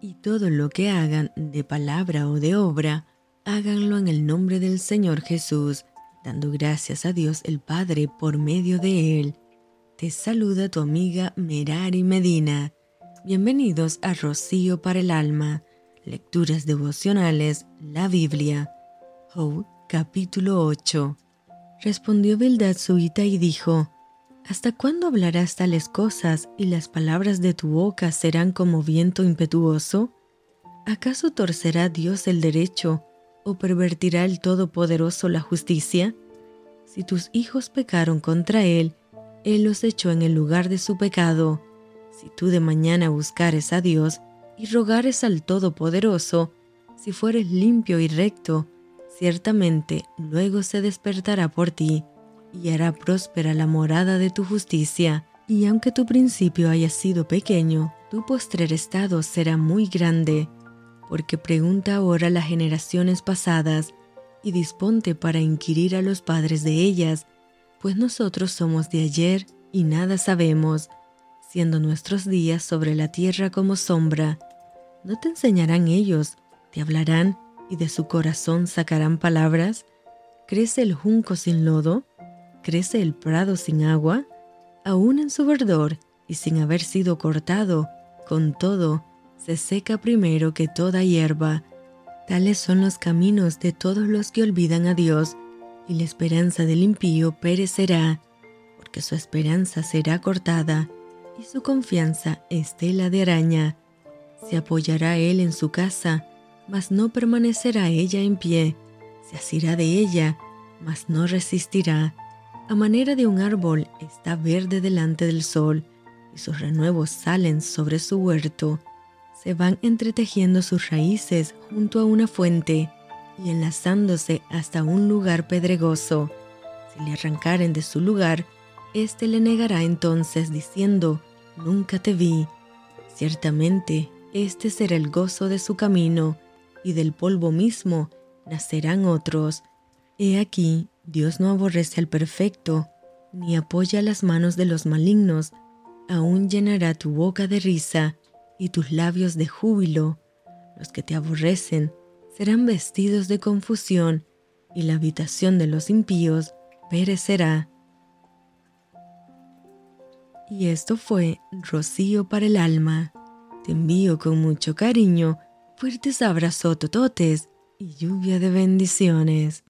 y todo lo que hagan de palabra o de obra, háganlo en el nombre del Señor Jesús, dando gracias a Dios el Padre por medio de Él. Te saluda tu amiga Merari Medina. Bienvenidos a Rocío para el Alma, Lecturas Devocionales, la Biblia. Job, capítulo 8. Respondió Bildad y dijo, ¿Hasta cuándo hablarás tales cosas y las palabras de tu boca serán como viento impetuoso? ¿Acaso torcerá Dios el derecho o pervertirá el Todopoderoso la justicia? Si tus hijos pecaron contra Él, Él los echó en el lugar de su pecado. Si tú de mañana buscares a Dios y rogares al Todopoderoso, si fueres limpio y recto, ciertamente luego se despertará por ti y hará próspera la morada de tu justicia. Y aunque tu principio haya sido pequeño, tu postrer estado será muy grande, porque pregunta ahora las generaciones pasadas y disponte para inquirir a los padres de ellas, pues nosotros somos de ayer y nada sabemos, siendo nuestros días sobre la tierra como sombra. ¿No te enseñarán ellos, te hablarán y de su corazón sacarán palabras? ¿Crece el junco sin lodo? Crece el prado sin agua, aún en su verdor y sin haber sido cortado, con todo, se seca primero que toda hierba. Tales son los caminos de todos los que olvidan a Dios, y la esperanza del impío perecerá, porque su esperanza será cortada, y su confianza estela de araña. Se apoyará él en su casa, mas no permanecerá ella en pie. Se asirá de ella, mas no resistirá a manera de un árbol está verde delante del sol, y sus renuevos salen sobre su huerto. Se van entretejiendo sus raíces junto a una fuente y enlazándose hasta un lugar pedregoso. Si le arrancaren de su lugar, éste le negará entonces diciendo, Nunca te vi. Ciertamente, este será el gozo de su camino, y del polvo mismo nacerán otros. He aquí, Dios no aborrece al perfecto, ni apoya las manos de los malignos, aún llenará tu boca de risa y tus labios de júbilo. Los que te aborrecen serán vestidos de confusión, y la habitación de los impíos perecerá. Y esto fue Rocío para el alma. Te envío con mucho cariño, fuertes abrazos tototes y lluvia de bendiciones.